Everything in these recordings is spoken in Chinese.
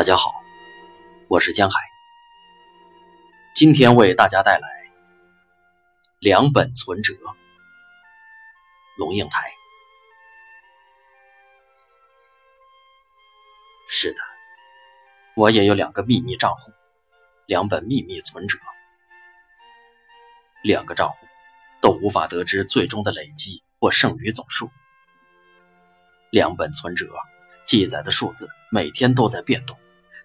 大家好，我是江海，今天为大家带来两本存折。龙应台，是的，我也有两个秘密账户，两本秘密存折，两个账户都无法得知最终的累计或剩余总数，两本存折。记载的数字每天都在变动，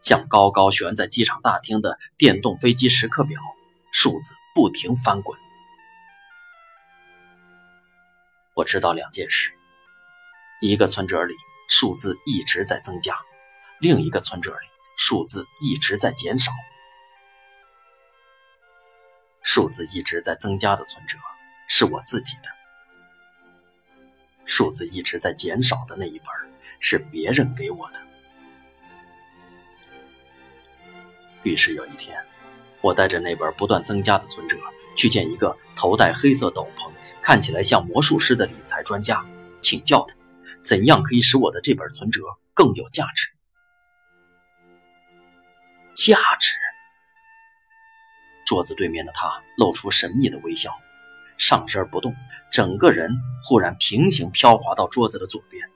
像高高悬在机场大厅的电动飞机时刻表，数字不停翻滚。我知道两件事：一个存折里数字一直在增加，另一个存折里数字一直在减少。数字一直在增加的存折是我自己的，数字一直在减少的那一本。是别人给我的。于是有一天，我带着那本不断增加的存折，去见一个头戴黑色斗篷、看起来像魔术师的理财专家，请教他怎样可以使我的这本存折更有价值。价值。桌子对面的他露出神秘的微笑，上身不动，整个人忽然平行飘滑到桌子的左边。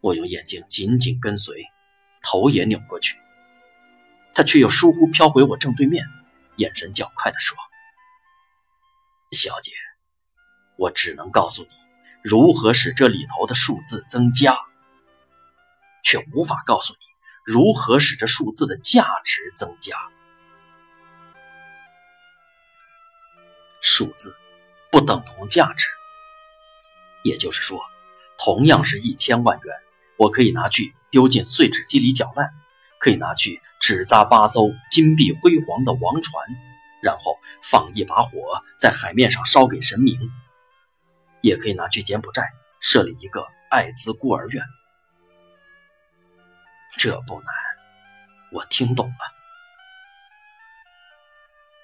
我用眼睛紧紧跟随，头也扭过去，他却又疏忽飘回我正对面，眼神较快地说：“小姐，我只能告诉你如何使这里头的数字增加，却无法告诉你如何使这数字的价值增加。数字不等同价值，也就是说，同样是一千万元。”我可以拿去丢进碎纸机里搅烂，可以拿去纸扎八艘金碧辉煌的王船，然后放一把火在海面上烧给神明；也可以拿去柬埔寨设立一个艾滋孤儿院。这不难，我听懂了。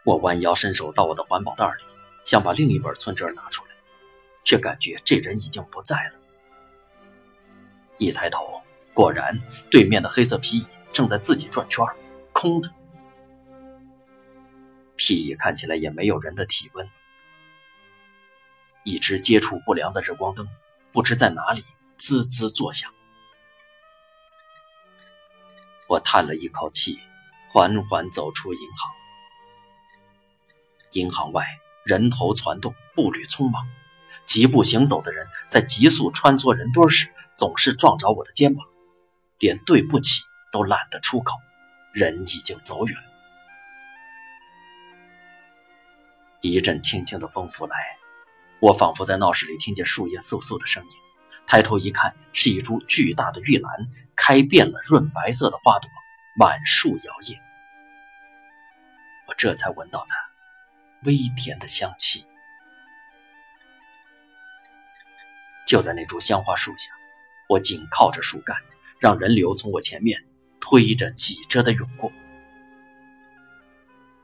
我弯腰伸手到我的环保袋里，想把另一本存折拿出来，却感觉这人已经不在了。一抬头，果然对面的黑色皮椅正在自己转圈，空的。皮椅看起来也没有人的体温。一只接触不良的日光灯，不知在哪里滋滋作响。我叹了一口气，缓缓走出银行。银行外人头攒动，步履匆忙。疾步行走的人在急速穿梭人堆时，总是撞着我的肩膀，连对不起都懒得出口。人已经走远。一阵轻轻的风拂来，我仿佛在闹市里听见树叶簌簌的声音。抬头一看，是一株巨大的玉兰，开遍了润白色的花朵，满树摇曳。我这才闻到它微甜的香气。就在那株香花树下，我紧靠着树干，让人流从我前面推着、挤着的涌过。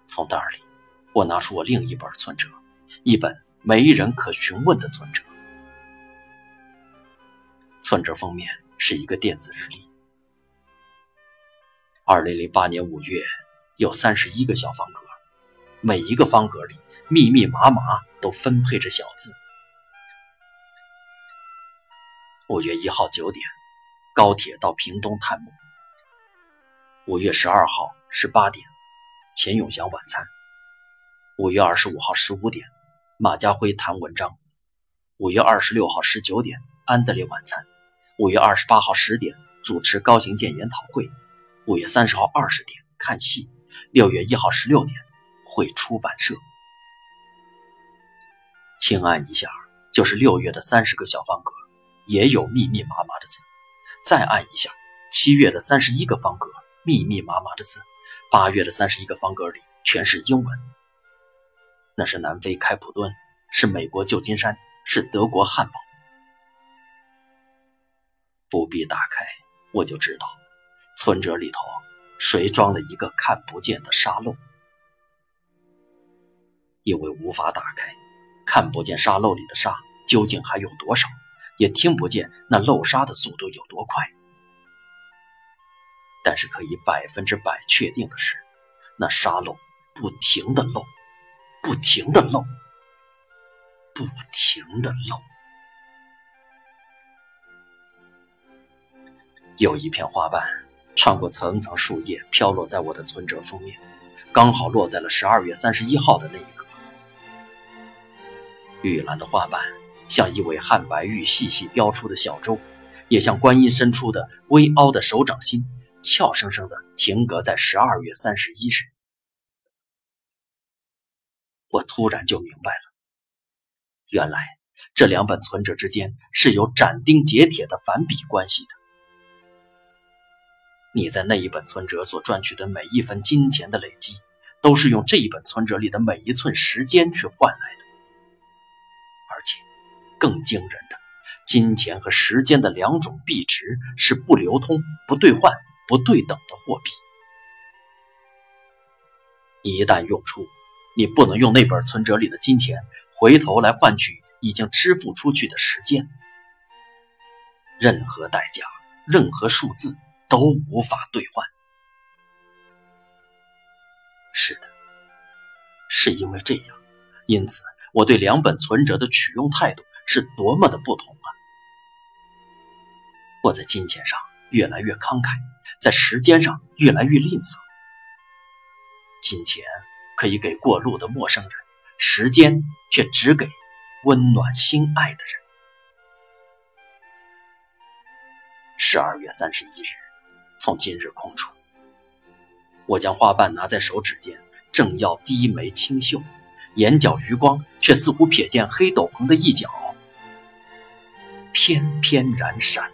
从袋里，我拿出我另一本存折，一本没人可询问的存折。存折封面是一个电子日历。二零零八年五月，有三十一个小方格，每一个方格里密密麻麻都分配着小字。五月一号九点，高铁到屏东探墓。五月十二号十八点，钱永祥晚餐。五月二十五号十五点，马家辉谈文章。五月二十六号十九点，安德烈晚餐。五月二十八号十点，主持高行健研讨会。五月三十号二十点，看戏。六月一号十六点，会出版社。轻按一下，就是六月的三十个小方格。也有密密麻麻的字，再按一下，七月的三十一个方格，密密麻麻的字；八月的三十一个方格里全是英文。那是南非开普敦，是美国旧金山，是德国汉堡。不必打开，我就知道，存折里头谁装了一个看不见的沙漏。因为无法打开，看不见沙漏里的沙究竟还有多少。也听不见那漏沙的速度有多快。但是可以百分之百确定的是，那沙漏不停的漏，不停的漏，不停的漏。有一片花瓣穿过层层树叶，飘落在我的存折封面，刚好落在了十二月三十一号的那一刻。玉兰的花瓣像一尾汉白玉细细雕出的小舟，也像观音伸出的微凹的手掌心，俏生生的停格在十二月三十一日。我突然就明白了，原来这两本存折之间是有斩钉截铁的反比关系的。你在那一本存折所赚取的每一分金钱的累积，都是用这一本存折里的每一寸时间去换来的。而且，更惊人的，金钱和时间的两种币值是不流通、不兑换、不对等的货币。一旦用出，你不能用那本存折里的金钱回头来换取已经支付出去的时间。任何代价，任何数字。都无法兑换。是的，是因为这样，因此我对两本存折的取用态度是多么的不同啊！我在金钱上越来越慷慨，在时间上越来越吝啬。金钱可以给过路的陌生人，时间却只给温暖心爱的人。十二月三十一日。从今日空出，我将花瓣拿在手指间，正要低眉轻嗅，眼角余光却似乎瞥见黑斗篷的一角，翩翩然闪。